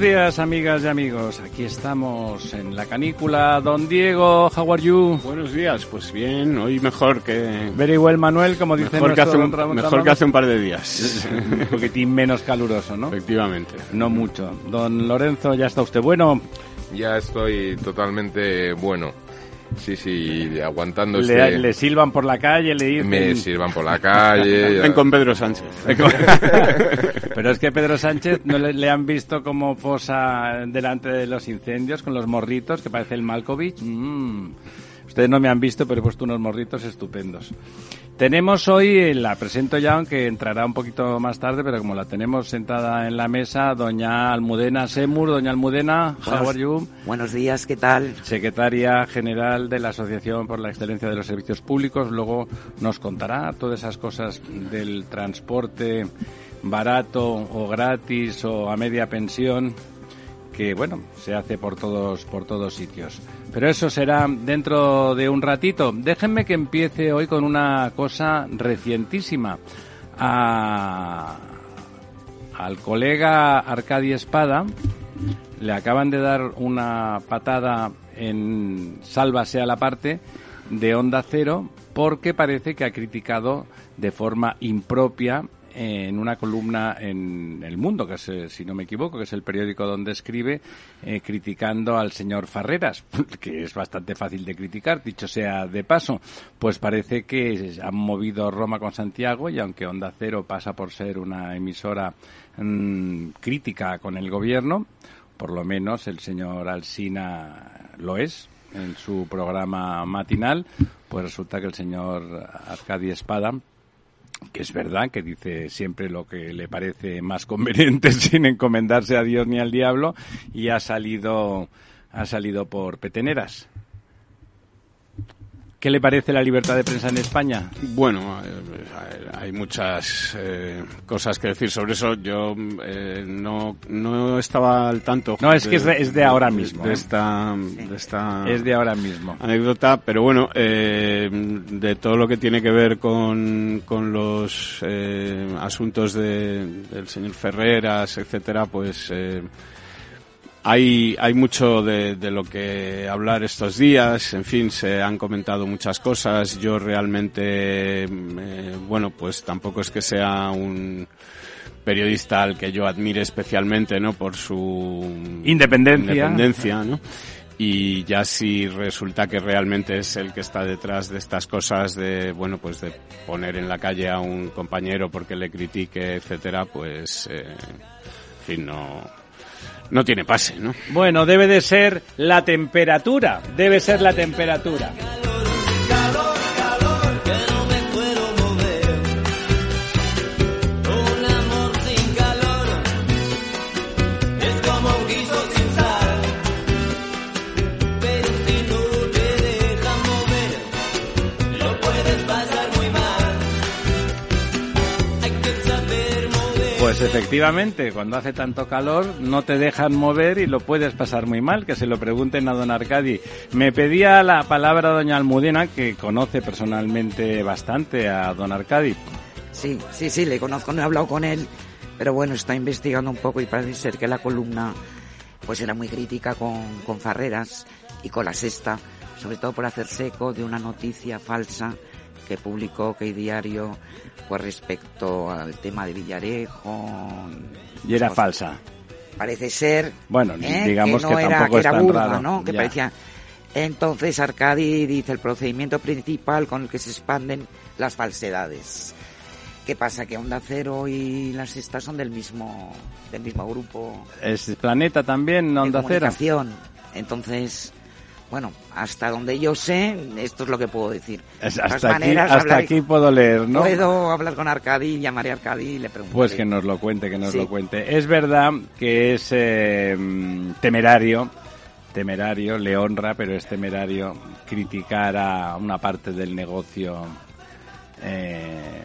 Buenos días, amigas y amigos. Aquí estamos en la canícula. Don Diego, how are you? Buenos días, pues bien, hoy mejor que... Very well, Manuel, como dice Mejor, que hace, nuestro un, Ramón mejor Ramón. que hace un par de días. Un poquitín menos caluroso, ¿no? Efectivamente. No mucho. Don Lorenzo, ya está usted bueno. Ya estoy totalmente bueno. Sí, sí, aguantando Le, este... le silban por la calle, le dicen... Me sirvan por la calle. Ven con Pedro Sánchez. Pero es que Pedro Sánchez no le, le han visto como posa delante de los incendios con los morritos, que parece el Malkovich. Mm. Ustedes no me han visto, pero he puesto unos morritos estupendos. Tenemos hoy, la presento ya, aunque entrará un poquito más tarde, pero como la tenemos sentada en la mesa, doña Almudena Semur. Doña Almudena, how Buenos- are you? Buenos días, ¿qué tal? secretaria general de la Asociación por la Excelencia de los Servicios Públicos. Luego nos contará todas esas cosas del transporte barato o gratis o a media pensión que bueno se hace por todos por todos sitios. Pero eso será dentro de un ratito. Déjenme que empiece hoy con una cosa recientísima. A- al colega Arcadi Espada le acaban de dar una patada en Sálvase a la parte de Onda Cero porque parece que ha criticado de forma impropia en una columna en El Mundo, que es, eh, si no me equivoco, que es el periódico donde escribe, eh, criticando al señor Farreras, que es bastante fácil de criticar, dicho sea de paso. Pues parece que han movido Roma con Santiago y aunque Onda Cero pasa por ser una emisora mm, crítica con el gobierno, por lo menos el señor Alsina lo es en su programa matinal, pues resulta que el señor Arcadi Espada que es verdad que dice siempre lo que le parece más conveniente sin encomendarse a Dios ni al diablo y ha salido ha salido por peteneras. ¿Qué le parece la libertad de prensa en España? Bueno, eh, hay muchas eh, cosas que decir sobre eso. Yo eh, no, no estaba al tanto. No, es que es de- es de ahora mismo, De ¿eh? esta, de esta Es de ahora mismo. anécdota, pero bueno, eh, de todo lo que tiene que ver con, con los eh, asuntos de, del señor Ferreras, etcétera, pues eh, hay, hay mucho de, de lo que hablar estos días, en fin, se han comentado muchas cosas. Yo realmente, eh, bueno, pues tampoco es que sea un periodista al que yo admire especialmente, ¿no? Por su Independencia. independencia, ¿no? Y ya si resulta que realmente es el que está detrás de estas cosas de, bueno, pues de poner en la calle a un compañero porque le critique, etcétera, pues, eh, en fin, no, no tiene pase, ¿no? Bueno, debe de ser la temperatura, debe ser la temperatura. Pues efectivamente, cuando hace tanto calor no te dejan mover y lo puedes pasar muy mal, que se lo pregunten a don Arcadi. Me pedía la palabra doña Almudena, que conoce personalmente bastante a don Arcadi. Sí, sí, sí, le conozco, no he hablado con él, Pero bueno, está investigando un poco y parece ser que la columna pues era muy crítica con, con Farreras y con la sexta, sobre todo por hacerse eco de una noticia falsa que publicó que Diario pues respecto al tema de Villarejo. Y era pues, falsa. Parece ser Bueno, ¿eh? digamos que, no que era, tampoco que es era tan burda, raro. ¿no? Que parecía entonces Arcadi dice el procedimiento principal con el que se expanden las falsedades. ¿Qué pasa? Que Onda Cero y las Sexta son del mismo del mismo grupo Es Planeta también, Onda Cero. Entonces, bueno, hasta donde yo sé, esto es lo que puedo decir. Es- De todas hasta aquí, maneras, hasta aquí puedo leer, ¿no? Puedo hablar con Arcadi, llamaré a Arcadi y le pregunto. Pues que nos lo cuente, que nos Sí. lo cuente. Es verdad que es eh, temerario, temerario, le honra, pero es temerario criticar a una parte del negocio. eh,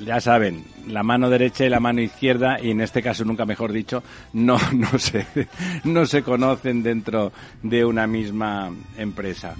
ya saben, la mano derecha y la mano izquierda, y en este caso nunca mejor dicho, no, no, se, no se conocen dentro de una misma empresa.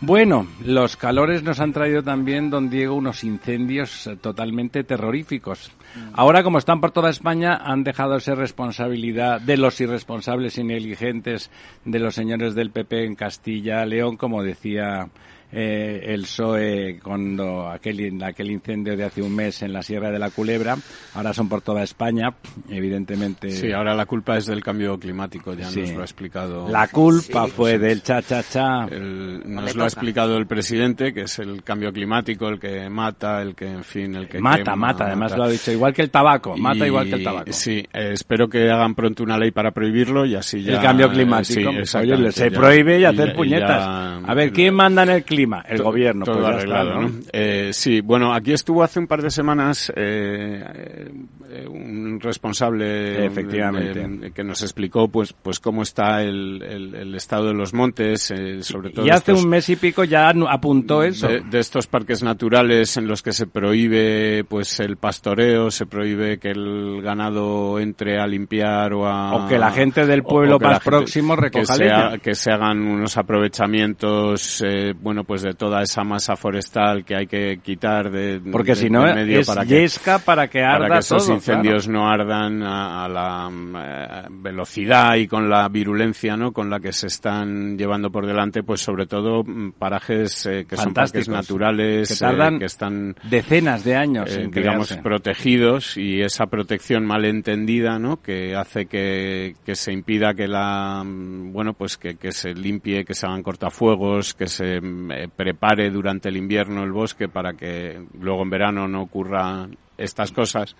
Bueno, los calores nos han traído también, don Diego, unos incendios totalmente terroríficos. Ahora, como están por toda España, han dejado de ser responsabilidad de los irresponsables y negligentes de los señores del PP en Castilla, León, como decía eh, el PSOE cuando aquel, aquel incendio de hace un mes en la Sierra de la Culebra. Ahora son por toda España, evidentemente. Sí, ahora la culpa es del cambio climático, ya Sí. nos lo ha explicado. La culpa Sí, fue del cha-cha-cha. nos lo ha explicado el presidente, que es el cambio climático, el que mata, el que, en fin, el que Mata, quema, mata, además mata. lo ha dicho. Igual que el tabaco, mata Y- igual que el tabaco. Sí, eh, espero que hagan pronto una ley para prohibirlo y así ya... el cambio eh, climático. sí, Oye, exactamente, se ya- prohíbe y hacer puñetas. ya- a ver, ¿quién manda en el clima? El gobierno. Todo pues arreglado, está, ¿no? Eh, sí, bueno, aquí estuvo hace un par de semanas eh, eh, un responsable Efectivamente. que nos explicó pues pues cómo está el, el- el estado de los montes, sobre todo Y hace estos- un mes y pico ya apuntó eso. de, de estos parques naturales en los que se prohíbe pues el pastoreo, se prohíbe que el ganado entre a limpiar o a O que la gente del pueblo que más próximo que recoja ha- que se hagan unos aprovechamientos eh, bueno pues de toda esa masa forestal que hay que quitar de Porque de- si no, medio es para que yesca para que arda para que esos todo, incendios no ardan a, a la eh, velocidad y con la virulencia no con la que se están llevando por delante pues sobre todo mm, parajes eh, que son parques naturales Que eh, tardan que están Decenas de años en digamos crearse. protegidos y esa protección mal entendida no que hace que, que se impida que la mm, bueno pues que, que se limpie que se hagan cortafuegos que se mm, eh, prepare durante el invierno el bosque para que luego en verano no ocurra estas cosas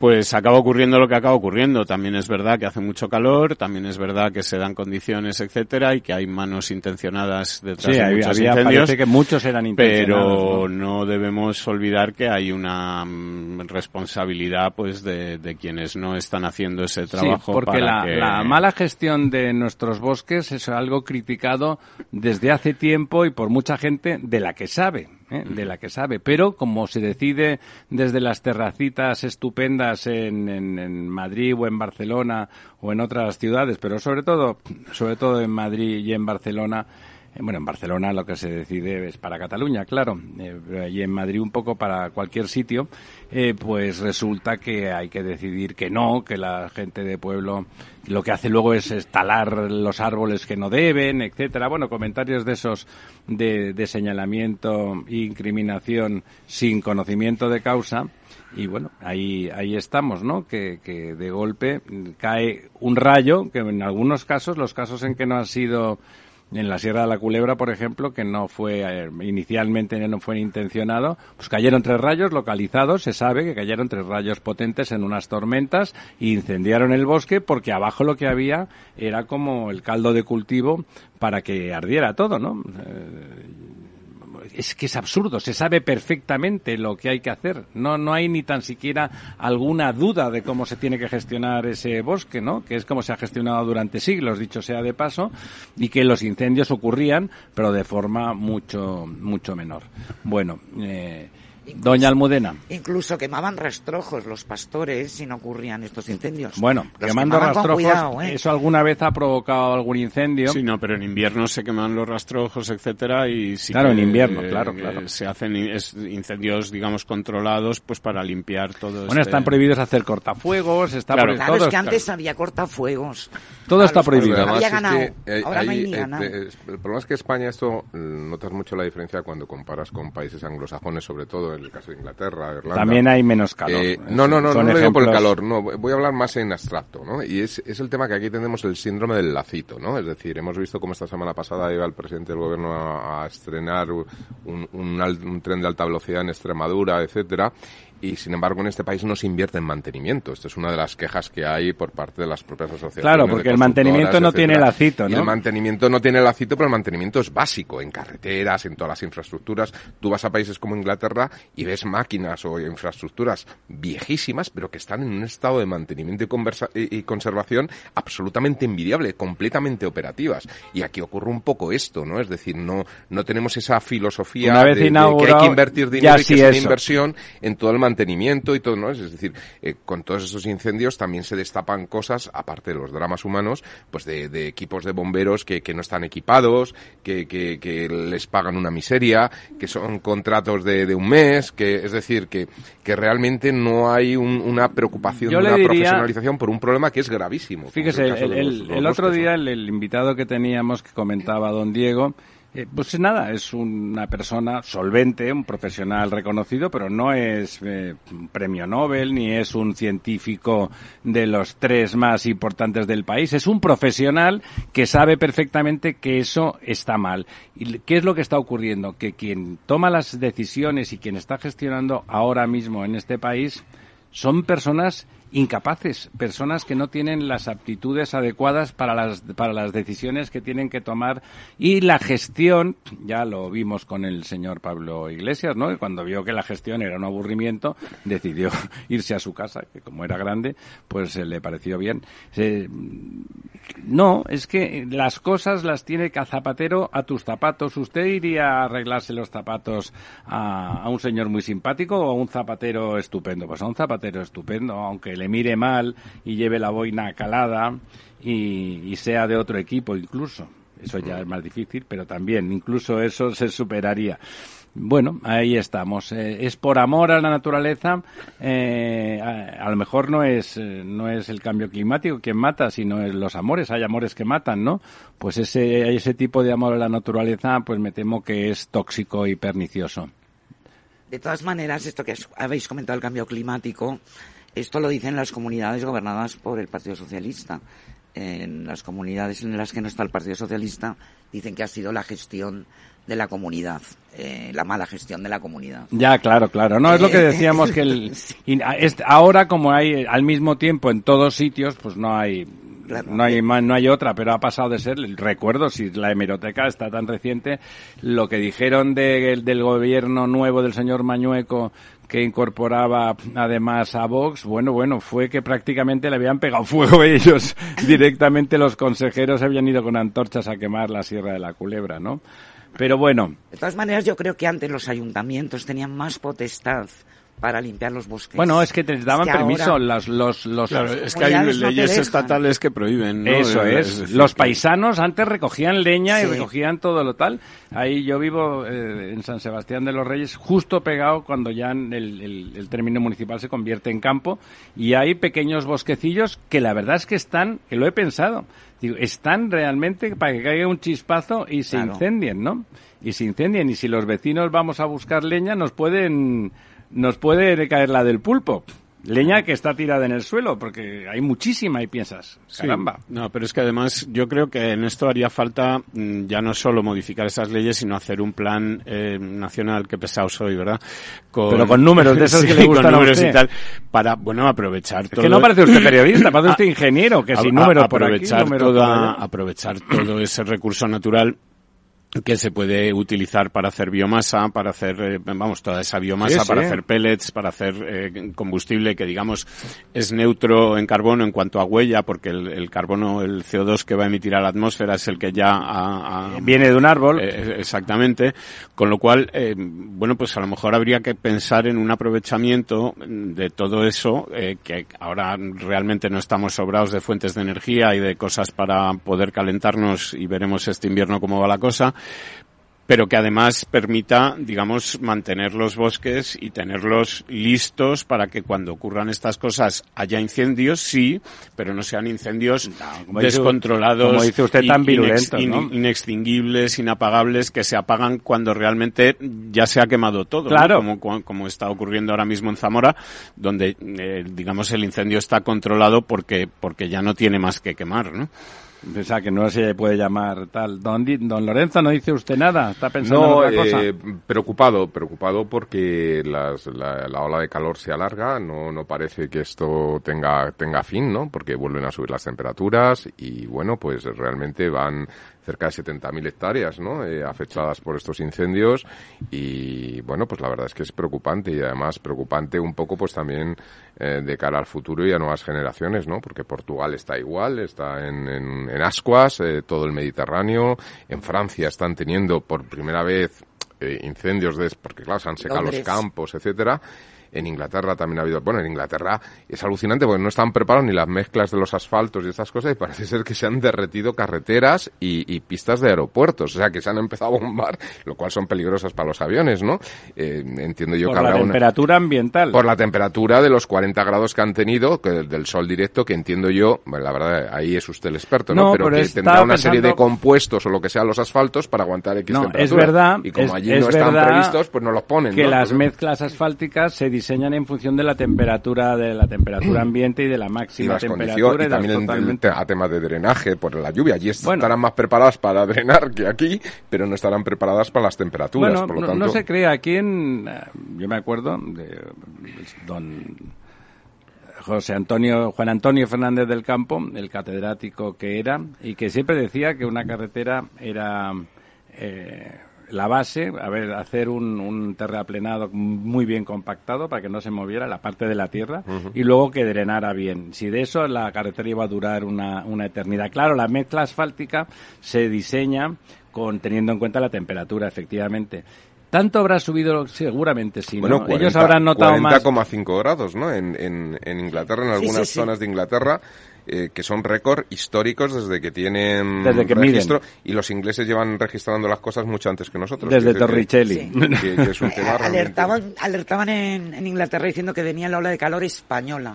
pues acaba ocurriendo lo que acaba ocurriendo. También es verdad que hace mucho calor, también es verdad que se dan condiciones, etcétera, y que hay manos intencionadas detrás Sí, de muchos había- incendios parece que muchos eran intencionados. pero ¿no? ¿no? debemos olvidar que hay una mm, responsabilidad pues de, de quienes no están haciendo ese trabajo Sí, porque para la, que- la mala gestión de nuestros bosques es algo criticado desde hace tiempo y por mucha gente de la que sabe, ¿eh? de la que sabe. Pero como se decide desde las terracitas estupendas en, en- en Madrid o en Barcelona o en otras ciudades, pero sobre todo, sobre todo en Madrid y en Barcelona, bueno, en Barcelona lo que se decide es para Cataluña, claro, eh, allí en Madrid un poco para cualquier sitio, eh, pues resulta que hay que decidir que no, que la gente de pueblo lo que hace luego es talar los árboles que no deben, etcétera. Bueno, comentarios de esos de, de señalamiento e incriminación sin conocimiento de causa. Y bueno, ahí, ahí estamos, ¿no? Que, que de golpe cae un rayo, que en algunos casos, los casos en que no ha sido en la Sierra de la Culebra, por ejemplo, que no fue eh, inicialmente no fue intencionado, pues cayeron tres rayos localizados, se sabe que cayeron tres rayos potentes en unas tormentas e incendiaron el bosque porque abajo lo que había era como el caldo de cultivo para que ardiera todo, ¿no? Eh, es que es absurdo, se sabe perfectamente lo que hay que hacer. No, no hay ni tan siquiera alguna duda de cómo se tiene que gestionar ese bosque, ¿no? Que es como se ha gestionado durante siglos, dicho sea de paso, y que los incendios ocurrían, pero de forma mucho, mucho menor. Bueno, eh, Doña Almudena. Incluso quemaban rastrojos los pastores si no ocurrían estos incendios. Bueno, Los quemando rastrojos, cuidado, ¿eh? ¿eso alguna vez ha provocado algún incendio? Sí, no, pero en invierno se queman los rastrojos, etcétera, y sí Claro, que, en invierno, eh, claro, eh, claro. se hacen in- es- incendios, digamos, controlados, pues para limpiar todo. Bueno, este- están prohibidos hacer cortafuegos, está Claro. prohibido Claro, todo es que está- antes había cortafuegos. Todo está prohibido. Había además ganado. es que, eh, Ahora no hay ni eh, ganado. te- el problema es que España esto eh, notas mucho la diferencia cuando comparas con países anglosajones, sobre todo en el caso de Inglaterra, Irlanda. También hay menos calor. Eh, no, no, no, Son no lo digo por el calor, no, voy a hablar más en abstracto, ¿no? Y es, es el tema que aquí tenemos el síndrome del lacito, ¿no? Es decir, hemos visto cómo esta semana pasada iba el presidente del gobierno a, a estrenar un, un al- un tren de alta velocidad en Extremadura, etcétera, y sin embargo en este país no se invierte en mantenimiento. Esto es una de las quejas que hay por parte de las propias asociaciones. Claro, de porque el mantenimiento no tiene lacito, Y ¿no? el mantenimiento no tiene lacito, pero el mantenimiento es básico en carreteras, en todas las infraestructuras. Tú vas a países como Inglaterra y ves máquinas o infraestructuras viejísimas, pero que están en un estado de mantenimiento y, conversa- y- conservación absolutamente envidiable, completamente operativas. Y aquí ocurre un poco esto, ¿no? Es decir, no, no tenemos esa filosofía de, de que hay que invertir dinero y que es una inversión en todo el mantenimiento y todo, ¿no? Es decir, eh, con todos esos incendios también se destapan cosas, aparte de los dramas humanos, pues de, de equipos de bomberos que, que no están equipados, que, que, que les pagan una miseria, que son contratos de, de un mes, que es decir, que, que realmente no hay un- una preocupación Yo una diría- profesionalización por un problema que es gravísimo. Fíjese, es el el, el- el otro día el invitado que teníamos que comentaba don Diego, eh, pues nada, es una persona solvente, un profesional reconocido, pero no es eh, un premio Nobel ni es un científico de los tres más importantes del país. Es un profesional que sabe perfectamente que eso está mal. ¿Y qué es lo que está ocurriendo? Que quien toma las decisiones y quien está gestionando ahora mismo en este país son personas incapaces, personas que no tienen las aptitudes adecuadas para las, para las decisiones que tienen que tomar y la gestión, ya lo vimos con el señor Pablo Iglesias, ¿no? Cuando vio que la gestión era un aburrimiento, decidió irse a su casa, que como era grande, pues eh, le pareció bien. Se- no, es que las cosas las tiene que zapatero a tus zapatos. ¿Usted iría a arreglarse los zapatos a, a un señor muy simpático o a un zapatero estupendo? Pues a un zapatero estupendo, aunque le mire mal y lleve la boina calada y, sea de otro equipo incluso. Eso ya es más difícil, pero también incluso eso se superaría. Bueno, ahí estamos. Eh, es por amor a la naturaleza. eh, a, a lo mejor no es eh, no es el cambio climático quien mata, sino es los amores. Hay amores que matan, ¿no? Pues ese ese tipo de amor a la naturaleza, pues me temo que es tóxico y pernicioso. De todas maneras, esto que habéis comentado el cambio climático, esto lo dicen las comunidades gobernadas por el Partido Socialista. En las comunidades en las que no está el Partido Socialista dicen que ha sido la gestión de la comunidad, eh, la mala gestión de la comunidad. Ya, claro, claro. No, es lo que decíamos que el, ahora como hay al mismo tiempo en todos sitios, pues no hay Claro. no hay ma- no hay otra, pero ha pasado de ser, recuerdo si la hemeroteca está tan reciente, lo que dijeron de- del gobierno nuevo del señor Mañueco que incorporaba además a Vox, bueno, bueno, fue que prácticamente le habían pegado fuego ellos. Directamente los consejeros habían ido con antorchas a quemar la Sierra de la Culebra, ¿no? Pero bueno, De todas maneras, yo creo que antes los ayuntamientos tenían más potestad para limpiar los bosques. Bueno, es que te daban Es que permiso ahora- los los los Claro, es que hay no leyes estatales que prohíben. ¿no? Eso es. decir, Los que- paisanos antes recogían leña y recogían todo lo tal. Ahí yo vivo eh, en San Sebastián de los Reyes, justo pegado cuando ya el, el- el término municipal se convierte en campo y hay pequeños bosquecillos que la verdad es que están, que lo he pensado, digo, están realmente para que caiga un chispazo y se Claro. incendien, ¿no? Y se incendien y si los vecinos vamos a buscar leña nos pueden nos puede caer la del pulpo. Leña que está tirada en el suelo, porque hay muchísima y piensas, Sí. caramba. No, pero es que además yo creo que en esto haría falta mm, ya no solo modificar esas leyes, sino hacer un plan eh, nacional, que pesado soy, ¿verdad? Pero con números de esos que le Sí, gustan con a números usted. y tal, para, bueno, aprovechar Es todo. que no parece usted periodista, parece usted ingeniero, que a- sin a- números por aquí, por toda- allá. aprovechar todo ese recurso natural que se puede utilizar para hacer biomasa, para hacer, eh, vamos, toda esa biomasa, Sí, para sí. hacer pellets, para hacer eh, combustible que, digamos, es neutro en carbono en cuanto a huella, porque el, el carbono, el CO2 que va a emitir a la atmósfera es el que ya ha, ha- Viene de un árbol. eh, exactamente. Con lo cual, eh, bueno, pues a lo mejor habría que pensar en un aprovechamiento de todo eso, eh, que ahora realmente no estamos sobrados de fuentes de energía y de cosas para poder calentarnos y veremos este invierno cómo va la cosa pero que además permita, digamos, mantener los bosques y tenerlos listos para que cuando ocurran estas cosas haya incendios, sí, pero no sean incendios como dice- descontrolados, como dice usted, tan virulentos, in- ¿no? inextinguibles, inapagables, que se apagan cuando realmente ya se ha quemado todo, ¿no? Claro. como, como- como está ocurriendo ahora mismo en Zamora, donde, eh, digamos, el incendio está controlado porque, porque ya no tiene más que quemar, ¿no? O sea, que no se puede llamar tal. Don, don Lorenzo, ¿no dice usted nada? ¿Está pensando No, en otra cosa? eh, preocupado, preocupado porque las- la, la ola de calor se alarga, no, no parece que esto tenga, tenga fin, ¿no? Porque vuelven a subir las temperaturas y bueno, pues realmente van cerca de 70.000 hectáreas, ¿no? Eh, afectadas por estos incendios y bueno, pues la verdad es que es preocupante y además preocupante un poco pues también eh, de cara al futuro y a nuevas generaciones, ¿no? Porque Portugal está igual, está en, en, en ascuas, eh, todo el Mediterráneo, en Francia están teniendo por primera vez eh, incendios de, porque claro, se han secado los campos, etcétera. En Inglaterra también ha habido, bueno, en Inglaterra es alucinante porque no están preparados ni las mezclas de los asfaltos y estas cosas y parece ser que se han derretido carreteras y, y pistas de aeropuertos, o sea que se han empezado a bombar, lo cual son peligrosas para los aviones, ¿no? Eh, entiendo yo Por que la habrá una, temperatura ambiental. por la temperatura de los 40 grados que han tenido, que del sol directo, que entiendo yo, bueno, la verdad, ahí es usted el experto, ¿no? No, pero, pero que tendrá una serie de compuestos o lo que sea los asfaltos para aguantar X No, temperatura. es verdad. Y como es- allí es no están previstos, pues no los ponen, Que ¿no? las mezclas asfálticas se diseñan en función de la temperatura, de la temperatura ambiente y de la y máxima las temperatura. y las también en- totalmente- a temas de drenaje por la lluvia. Allí Bueno. estarán más preparadas para drenar que aquí, pero no estarán preparadas para las temperaturas. Bueno, por lo no, tanto, no se crea. Aquí en, eh, yo me acuerdo de pues, don José Antonio, Juan Antonio Fernández del Campo, el catedrático que era, y que siempre decía que una carretera era eh, la base, a ver, hacer un, un terraplenado muy bien compactado para que no se moviera la parte de la tierra y luego que drenara bien. Si de eso la carretera iba a durar una, una eternidad. Claro, la mezcla asfáltica se diseña con teniendo en cuenta la temperatura, efectivamente. Tanto habrá subido, seguramente sí, ¿no? Bueno, 40, Ellos habrán notado más. 40,5 grados, ¿no? En, en, en Inglaterra, en algunas sí, sí. zonas de Inglaterra, eh, que son récord históricos desde que tienen Desde que registro. Y los ingleses llevan registrando las cosas mucho antes que nosotros. Desde Torricelli. Sí. que- que es un tema realmente- alertaban alertaban en, en Inglaterra diciendo que venía la ola de calor española.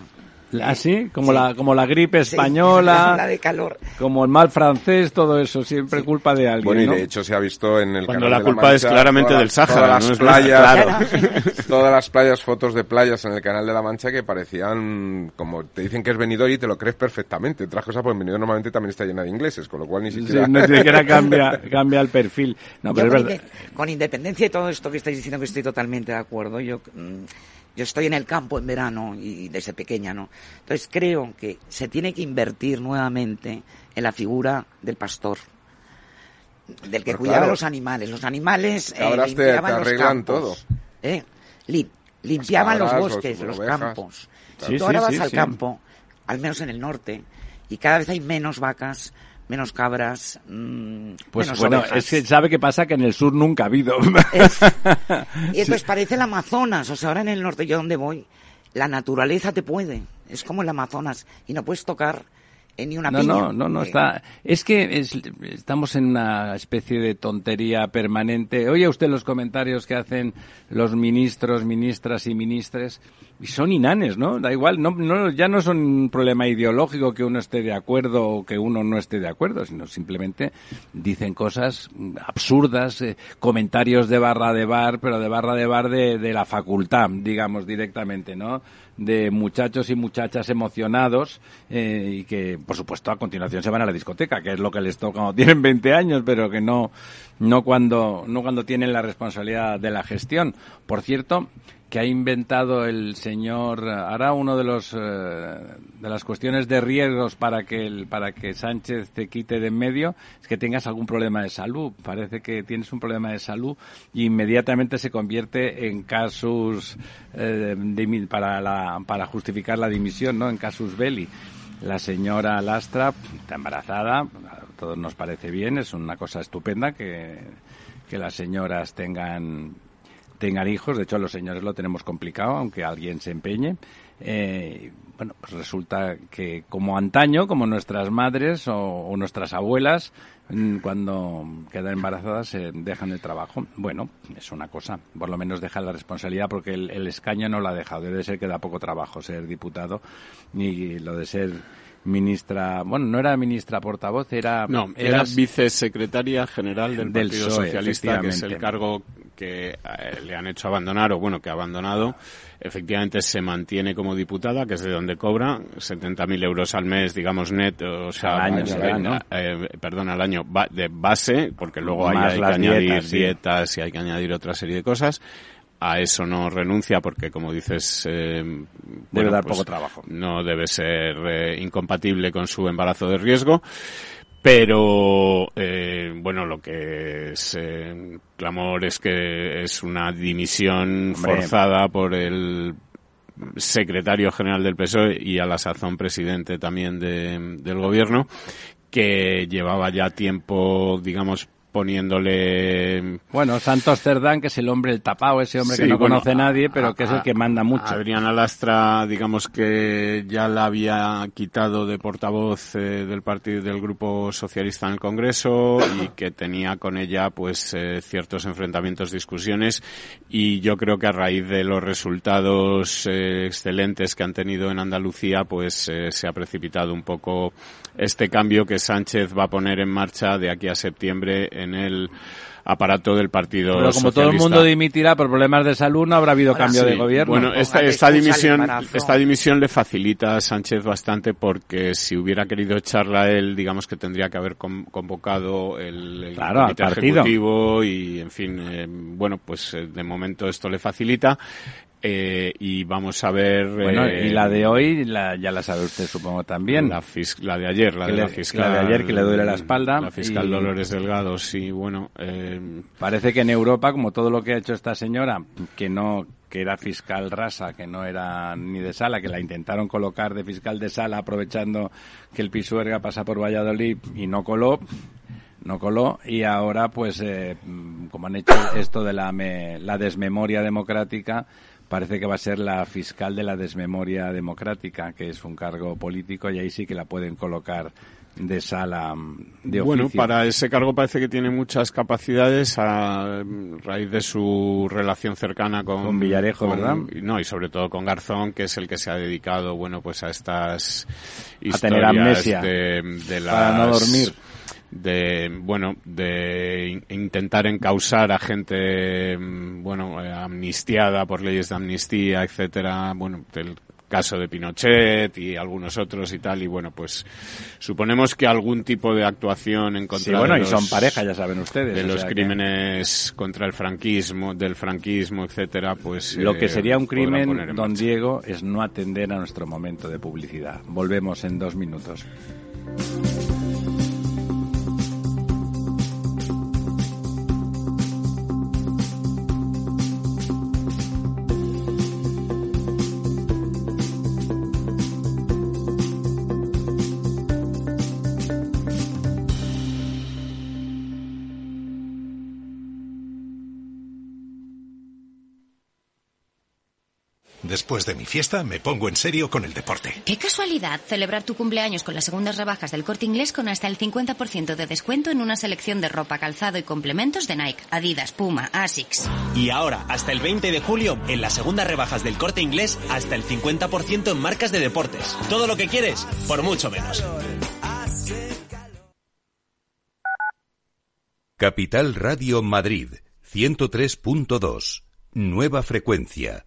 Así, como Sí. la como la gripe Sí, española, la de calor. como el mal francés, todo eso siempre culpa de alguien, Bueno, y ¿no? de hecho se ha visto en el Cuando canal la de culpa es Mancha, claramente todas del las- Sáhara, todas ¿no? las Es playas, Claro. todas las playas, fotos de playas en el canal de la Mancha que parecían como te dicen que es venidor y te lo crees perfectamente. Otras cosas, pues venidor normalmente también está llena de ingleses, con lo cual ni Sí, siquiera. no ni siquiera cambia, cambia el perfil. No, pero es con, verdad. inde- con independencia de todo esto que estáis diciendo que estoy totalmente de acuerdo, yo, mm, yo estoy en el campo en verano y desde pequeña, ¿no? Entonces creo que se tiene que invertir nuevamente en la figura del pastor. Del que Pero cuidaba claro. los animales. Los animales eh, Ahora te- te limpiaban los campos. ¿eh? Lim- limpiaban los cabras, los bosques, los, campos. Sí, Tú ahora vas sí, al sí. campo, al menos en el norte, y cada vez hay menos vacas, menos cabras, mm, Pues menos bueno, ovejas. es que sabe qué pasa que en el sur nunca ha habido. Es- y entonces parece el Amazonas, o sea, ahora en el norte yo donde voy, la naturaleza te puede, es como el Amazonas, y no puedes tocar en ni una No, piña. no, no, no Eh, está. Es que es- estamos en una especie de tontería permanente. Oye usted los comentarios que hacen los ministros, ministras y ministres y son inanes, ¿no? Da igual, no, ya no son un problema ideológico que uno esté de acuerdo o que uno no esté de acuerdo, sino simplemente dicen cosas absurdas, eh, comentarios de barra de bar, pero de barra de bar de, de la facultad, digamos directamente, ¿no? De muchachos y muchachas emocionados eh, y que, por supuesto, a continuación se van a la discoteca, que es lo que les toca cuando tienen 20 años, pero que no, no cuando, no cuando tienen la responsabilidad de la gestión. Por cierto, que ha inventado el señor ahora uno de los eh, de las cuestiones de riesgos para que el, para que Sánchez te quite de en medio es que tengas algún problema de salud. Parece que tienes un problema de salud y inmediatamente se convierte en casus eh, para la para justificar la dimisión no en casus belli. La señora Lastra está embarazada a todos nos parece bien es una cosa estupenda que que las señoras tengan tengan hijos. De hecho, los señores lo tenemos complicado, aunque alguien se empeñe. Eh, bueno, pues resulta que como antaño, como nuestras madres o, nuestras abuelas, mm, cuando quedan embarazadas dejan el trabajo. Bueno, es una cosa. Por lo menos dejan la responsabilidad porque el, el escaño no lo ha dejado. Debe ser que da poco trabajo ser diputado y lo de ser ministra, bueno, no era ministra portavoz, era No, era vicesecretaria general del, Del Partido PSOE, Socialista, que es el cargo que eh, le han hecho abandonar, o bueno, que ha abandonado. Efectivamente se mantiene como diputada, que es de donde cobra 70.000 euros al mes, digamos, net, o sea, Al año será, ¿no? eh, perdón, al año de base, porque luego hay que añadir dietas, y hay que añadir otra serie de cosas. A eso no renuncia porque, como dices, eh, Debe bueno, dar pues, poco trabajo. no debe ser eh, incompatible con su embarazo de riesgo. Pero, eh, bueno, lo que es eh, clamor es que es una dimisión Hombre. forzada por el secretario general del PSOE y a la sazón presidente también de- del gobierno, que llevaba ya tiempo, digamos, poniéndole Bueno, Santos Cerdán, que es el hombre, el tapado, ese hombre Sí, que no bueno, conoce a nadie, a- pero que es el que manda mucho. Adriana Lastra, digamos que ya la había quitado de portavoz eh, del partido del grupo socialista en el Congreso y que tenía con ella pues eh, ciertos enfrentamientos, discusiones y yo creo que a raíz de los resultados eh, excelentes que han tenido en Andalucía pues se ha precipitado un poco este cambio que Sánchez va a poner en marcha de aquí a septiembre en el aparato del partido Pero como todo el Socialista. mundo dimitirá por problemas de salud, no habrá habido Ahora cambio Sí, de gobierno. Bueno, esta, esta dimisión, esta dimisión le facilita a Sánchez bastante porque si hubiera querido echarla a él, digamos que tendría que haber con- convocado el, el Claro, comité partido. ejecutivo y, en fin, eh, bueno, pues eh, de momento esto le facilita. Eh, y vamos a ver. Bueno, eh, y la de hoy, la, ya la sabe usted, supongo también. La, fis- la de ayer, la Que de le- la fiscal. la de ayer que le duele la espalda La fiscal y- Dolores Delgado, sí, bueno. Eh, Parece que en Europa, como todo lo que ha hecho esta señora, que no que era fiscal rasa, que no era ni de sala, que la intentaron colocar de fiscal de sala aprovechando que el Pisuerga pasa por Valladolid y no coló, no coló y ahora pues eh, como han hecho esto de la, me- la desmemoria democrática parece que va a ser la fiscal de la desmemoria democrática que es un cargo político y ahí sí que la pueden colocar de sala mm, de oficio. Bueno, para ese cargo parece que tiene muchas capacidades a raíz de su relación cercana con, Con Villarejo, ¿verdad? y No, y sobre todo con Garzón, que es el que se ha dedicado, bueno, pues a estas A tener historias amnesia de, de las, para no dormir. De bueno de in- intentar encausar a gente mm, bueno eh, amnistiada por leyes de amnistía etcétera bueno del caso de Pinochet y algunos otros y tal y bueno pues suponemos que algún tipo de actuación en contra Sí, bueno, de y los, son pareja, ya saben ustedes. de los que crímenes contra el franquismo del franquismo etcétera pues Lo eh, que sería un crimen, don marcha. Diego, es no atender a nuestro momento de publicidad. Volvemos en dos minutos. Después de mi fiesta me pongo en serio con el deporte. Qué casualidad celebrar tu cumpleaños con las segundas rebajas del corte inglés con hasta el 50% de descuento en una selección de ropa, calzado y complementos de Nike, Adidas, Puma, Asics. Y ahora, hasta el 20 de julio, en las segundas rebajas del corte inglés, hasta el 50% en marcas de deportes. Todo lo que quieres, por mucho menos. Capital Radio Madrid 103.2. Nueva frecuencia,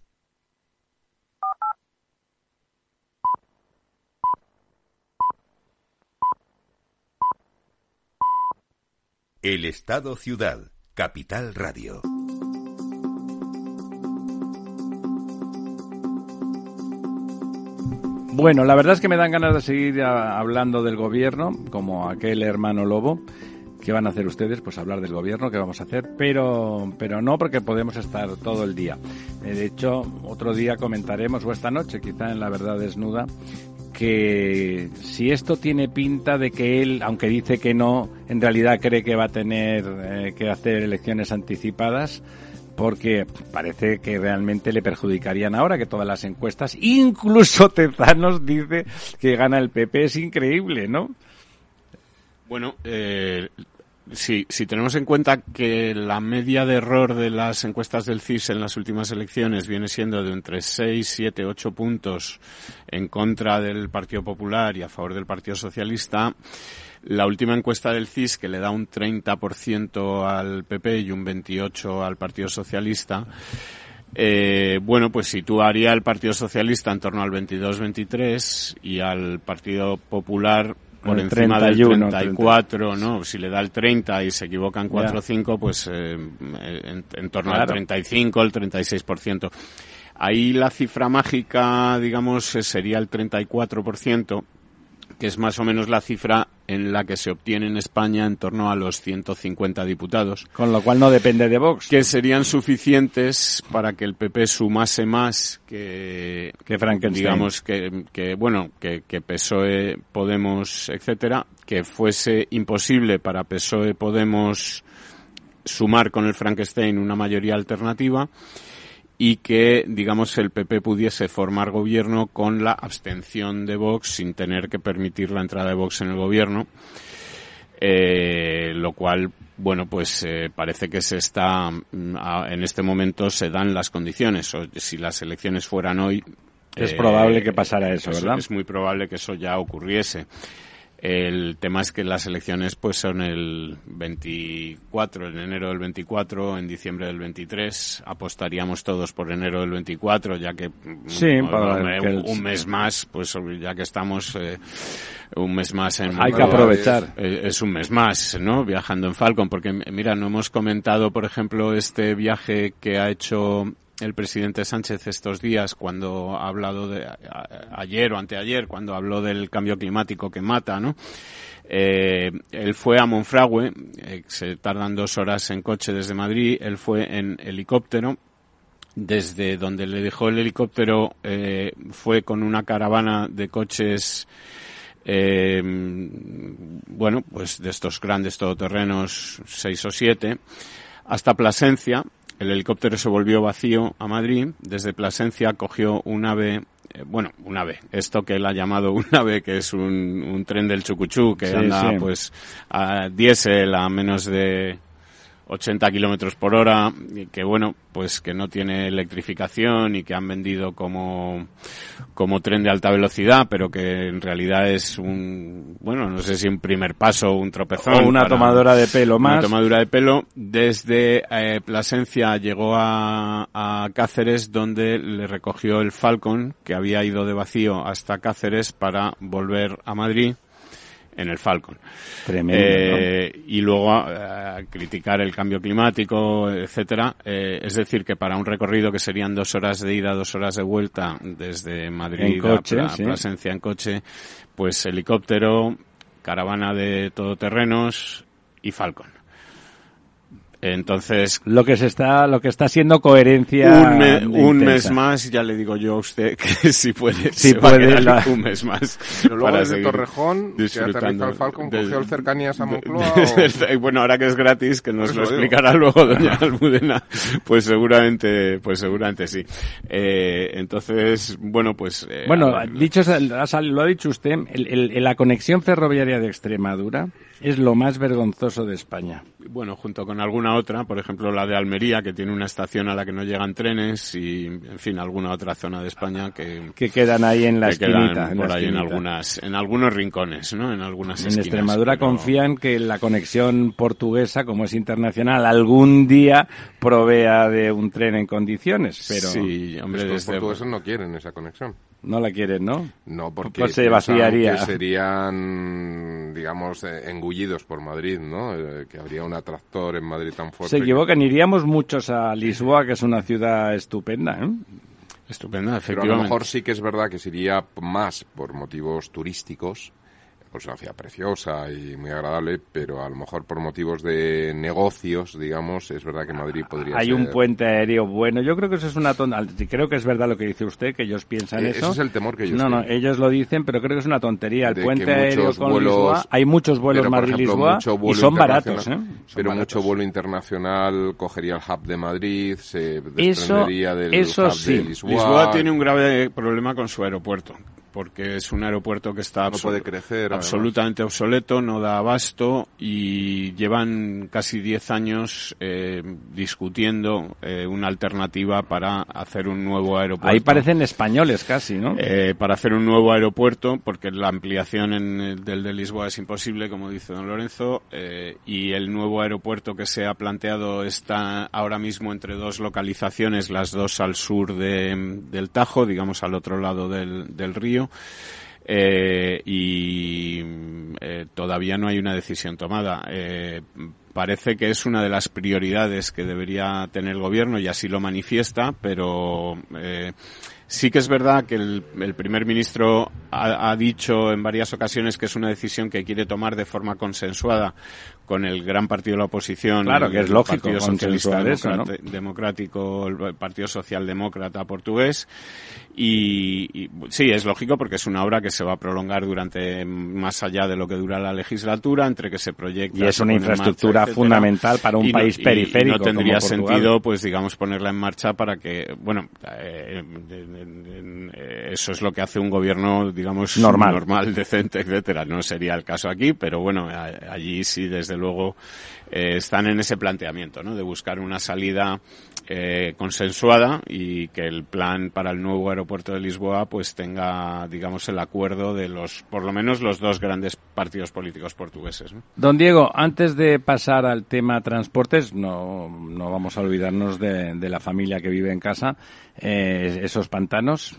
El Estado Ciudad, Capital Radio. Bueno, la verdad es que me dan ganas de seguir hablando del gobierno, como aquel hermano lobo. ¿Qué van a hacer ustedes? Pues hablar del gobierno, ¿qué vamos a hacer? Pero, pero no porque podemos estar todo el día. De hecho, otro día comentaremos, o esta noche, quizá en La Verdad Desnuda, que si esto tiene pinta de que él, aunque dice que no, en realidad cree que va a tener eh, que hacer elecciones anticipadas, porque parece que realmente le perjudicarían ahora que todas las encuestas, incluso Tezanos dice que gana el PP, es increíble, ¿no? Bueno, eh, si, si tenemos en cuenta que la media de error de las encuestas del CIS en las últimas elecciones viene siendo de entre 6, 7, 8 puntos en contra del Partido Popular y a favor del Partido Socialista, la última encuesta del CIS, que le da un 30% al PP y un 28% al Partido Socialista, eh, bueno, pues situaría al Partido Socialista en torno al 22-23 y al Partido Popular por El encima 31, del 34, ¿no? Si le da el 30 y se equivocan 4 o 5, pues eh, en, en torno Claro. al 35, el 36%. Ahí la cifra mágica, digamos, eh, sería el 34%, que es más o menos la cifra en la que se obtiene en España en torno a los 150 diputados. Con lo cual no depende de Vox. Que serían suficientes para que el PP sumase más que, Que Frankenstein. digamos que, que bueno, que, que PSOE, Podemos, etcétera, que fuese imposible para PSOE, Podemos sumar con el Frankenstein una mayoría alternativa y que, digamos, el PP pudiese formar gobierno con la abstención de Vox sin tener que permitir la entrada de Vox en el gobierno. Eh, lo cual, bueno, pues eh, parece que se está, mm, en este momento se dan las condiciones. O, si las elecciones fueran hoy. Es eh, probable que pasara eso, es- ¿verdad? Es muy probable que eso ya ocurriese. El tema es que las elecciones pues son el 24, en enero del 24, en diciembre del 23. Apostaríamos todos por enero del 24, ya que Sí, mm, para un, que el- un mes más, pues ya que estamos eh, un mes más en Hay que aprovechar. eh, es un mes más, ¿no? Viajando en Falcon, porque mira, no hemos comentado, por ejemplo, este viaje que ha hecho el presidente Sánchez estos días cuando ha hablado de ayer o anteayer cuando habló del cambio climático que mata, ¿no? Eh, él fue a Monfragüe, eh, se tardan dos horas en coche desde Madrid, él fue en helicóptero, desde donde le dejó el helicóptero eh, fue con una caravana de coches eh, bueno, pues de estos grandes todoterrenos, seis o siete, hasta Plasencia. El helicóptero se volvió vacío a Madrid. Desde Plasencia cogió un ave, eh, bueno, un ave, esto que él ha llamado un ave, que es un, un tren del Chucuchú, que Sí, anda sí. pues a diésel a menos de 80 kilómetros por hora, y que bueno, pues que no tiene electrificación y que han vendido como, como tren de alta velocidad, pero que en realidad es un, bueno, no sé si un primer paso un tropezón. O una tomadora de pelo Una más. tomadura de pelo. Desde eh, Plasencia llegó a, a Cáceres, donde le recogió el Falcon, que había ido de vacío hasta Cáceres para volver a Madrid en el Falcon. Tremendo, Eh, Y luego eh, criticar el cambio climático, etcétera. Eh, es decir, que para un recorrido que serían dos horas de ida, dos horas de vuelta desde Madrid En coche, a sí. Plasencia en coche, pues helicóptero, caravana de todoterrenos y Falcon. Entonces, Lo que se está, lo que está siendo coherencia. un, me- un intensa. mes más, ya le digo yo a usted que si puede, Si se va a puede, la- un mes más. Pero luego desde Torrejón, disfrutando el Falcon, de- cogió el cercanías a de- Moncloa. bueno, ahora que es gratis, que nos Por lo explicará luego doña Almudena, pues seguramente, pues seguramente sí. Eh, entonces, bueno, pues... eh, Bueno, a dicho, lo ha dicho usted, el- el- la conexión ferroviaria de Extremadura es lo más vergonzoso de España. bueno, junto con alguna otra, por ejemplo la de Almería, que tiene una estación a la que no llegan trenes y, en fin, alguna otra zona de España que, Que quedan ahí en la que quedan esquinita. en la por ahí en algunas, en algunos rincones, ¿no? En algunas En esquinas, Extremadura pero- confían que la conexión portuguesa, como es internacional, algún día provea de un tren en condiciones, pero Sí, hombre, los desde... portugueses no quieren esa conexión. No la quieren, ¿no? No, porque Pues se vaciaría. que serían, digamos, eh, engullidos por Madrid, ¿no? Eh, que habría un atractor en Madrid tan fuerte. Se que- equivocan, iríamos muchos a Lisboa, que es una ciudad estupenda, ¿eh? Estupenda, Pero a efectivamente. lo mejor sí que es verdad que se iría más por motivos turísticos, pues una ciudad preciosa y muy agradable, pero a lo mejor por motivos de negocios, digamos, es verdad que Madrid podría Hay ser... un puente aéreo bueno. Yo creo que eso es una tontería. Creo que es verdad lo que dice usted, que ellos piensan Eh, eso. ese es el temor que ellos No, no, tienen. ellos lo dicen, pero creo que es una tontería. El de puente aéreo con vuelos- Lisboa, hay muchos vuelos Madrid-Lisboa mucho y son baratos, ¿eh? Son Pero baratos. mucho vuelo internacional cogería el hub de Madrid, se Eso- desprendería del eso hub sí. de Lisboa. Lisboa tiene un grave problema con su aeropuerto, porque es un aeropuerto que está No absolu- puede crecer, además. absolutamente obsoleto, no da abasto y llevan casi 10 años eh, discutiendo eh, una alternativa para hacer un nuevo aeropuerto. Ahí parecen españoles casi, ¿no? Eh, para hacer un nuevo aeropuerto, porque la ampliación en el del de Lisboa es imposible, como dice don Lorenzo, eh, y el nuevo aeropuerto que se ha planteado está ahora mismo entre dos localizaciones, las dos al sur de- del Tajo, digamos al otro lado del, del río. Eh, y mm, eh, todavía no hay una decisión tomada. Eh, parece que es una de las prioridades que debería tener el gobierno y así lo manifiesta, pero sí que es verdad que el, primer ministro ha dicho en varias ocasiones que es una decisión que quiere tomar de forma consensuada con el gran partido de la oposición, Claro, el, que es el lógico Partido Socialista Democrático, el Partido Socialdemócrata portugués. Y, y, sí, es lógico porque es una obra que se va a prolongar durante más allá de lo que dura la legislatura, entre que se proyecta. Y es una marcha, infraestructura fundamental para un Y no- país y- y periférico no tendría como sentido, pues digamos, ponerla en marcha para que, bueno, eh, eh, eso es lo que hace un gobierno, digamos, Normal. normal, decente, etcétera. No sería el caso aquí, pero bueno, a- allí sí, desde luego, eh, están en ese planteamiento, ¿no? De buscar una salida eh, consensuada y que el plan para el nuevo aeropuerto de Lisboa pues tenga, digamos, el acuerdo de los, por lo menos los dos grandes partidos políticos portugueses. Don Diego, antes de pasar al tema transportes, no, no vamos a olvidarnos de, de la familia que vive en casa, eh, esos pantanos.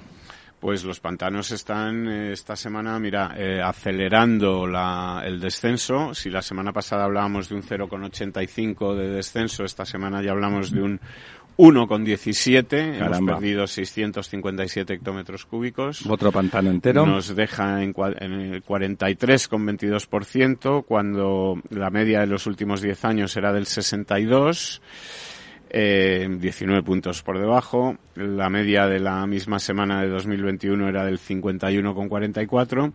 Pues los pantanos están eh, esta semana, mira, eh, acelerando la, el descenso. Si la semana pasada hablábamos de un 0,85 de descenso, esta semana ya hablamos de un 1,17. Hemos perdido 657 hectómetros cúbicos. Otro pantano entero. Nos deja en, en el 43,22%, cuando la media de los últimos 10 años era del 62 eh, 19 puntos por debajo. La media de la misma semana de 2021 era del 51,44.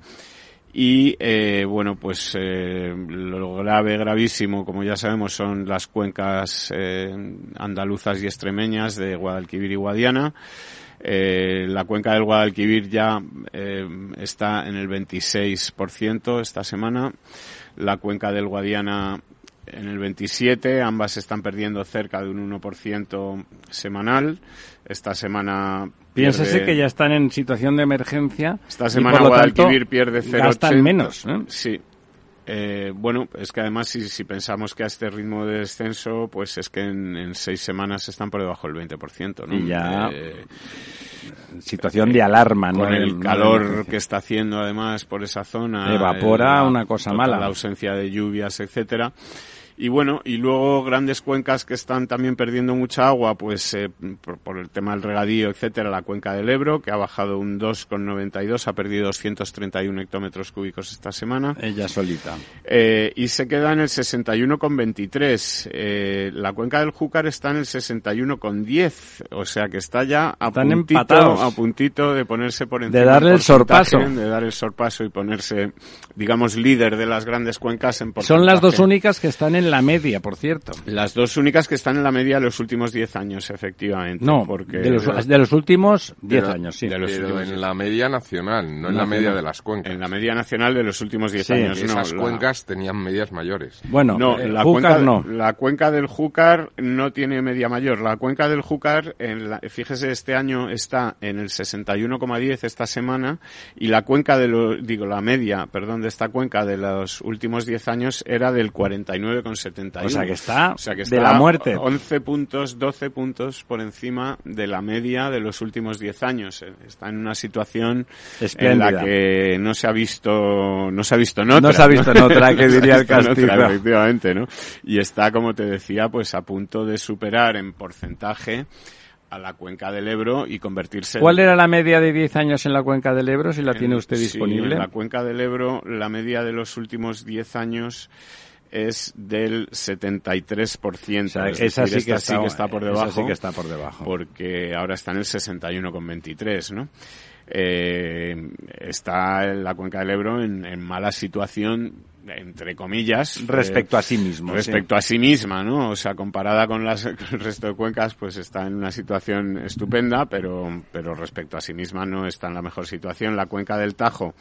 Y eh, bueno, pues eh, lo grave, gravísimo, como ya sabemos, son las cuencas eh, andaluzas y extremeñas de Guadalquivir y Guadiana. Eh, la cuenca del Guadalquivir ya eh, está en el 26% esta semana. La cuenca del Guadiana en el 27, ambas están perdiendo cerca de un 1% semanal. Esta semana Piénsese pierde- que ya están en situación de emergencia. esta y, semana por lo tanto, Guadalquivir pierde 0,80. Gastan menos. ¿eh? Sí. Eh, bueno, es que además si, si pensamos que a este ritmo de descenso, pues es que en, en seis semanas están por debajo del 20%, ¿no? Y ya Eh, Situación de alarma, ¿no? con el calor que está haciendo además por esa zona. Evapora la una cosa mala. ausencia de lluvias, etcétera. Y bueno, y luego grandes cuencas que están también perdiendo mucha agua, pues eh, por, por el tema del regadío, etcétera, la cuenca del Ebro, que ha bajado un 2,92, ha perdido 231 hectómetros cúbicos esta semana. Ella solita. Eh, y se queda en el 61,23. Eh, la cuenca del Júcar está en el 61,10. O sea que está ya a Están puntito, empatados. a puntito de ponerse por encima. De darle el sorpaso. porcentaje, De dar el sorpaso y ponerse, digamos, líder de las grandes cuencas en Son las dos porcentaje. únicas que están en la media, por cierto. Las dos únicas que están en la media de los últimos 10 años, efectivamente. No, porque de los, de los últimos 10 Pero- años, sí. de los Pero últimos en la media nacional, no en la media de las cuencas. En la media nacional de los últimos 10 Sí, años, no. Esas la- cuencas tenían medias mayores. Bueno, no, eh, la, Júcar cuenca, no. la cuenca del Júcar no tiene media mayor. La cuenca del Júcar, en la- fíjese, este año está en el 61,10 esta semana y la cuenca de lo, digo, la media, perdón, de esta cuenca de los últimos 10 años era del 49,71. O sea que está O sea que de está la muerte. 11 puntos, 12 puntos por encima de la media de los últimos 10 años. Eh, Está en una situación en Espléndida. la que no se ha visto, no se ha visto en otra. No se ha visto en otra, que diría el en otra, efectivamente, ¿no? Y está, como te decía, pues a punto de superar en porcentaje a la cuenca del Ebro y convertirse ¿Cuál era la media de 10 años en la cuenca del Ebro, si la en- tiene usted sí, disponible? en la cuenca del Ebro, la media de los últimos 10 años es del 73%. O sea, es esa decir, sí que está- que está por esa debajo. sí que está por debajo. Porque ahora está en el 61,23, ¿no? Eh, está la cuenca del Ebro en, en mala situación, entre comillas. Respecto eh, a sí mismo, Respecto a sí misma, ¿no? O sea, comparada con, las, con el resto de cuencas, pues está en una situación estupenda, pero, pero respecto a sí misma no está en la mejor situación. La cuenca del Tajo,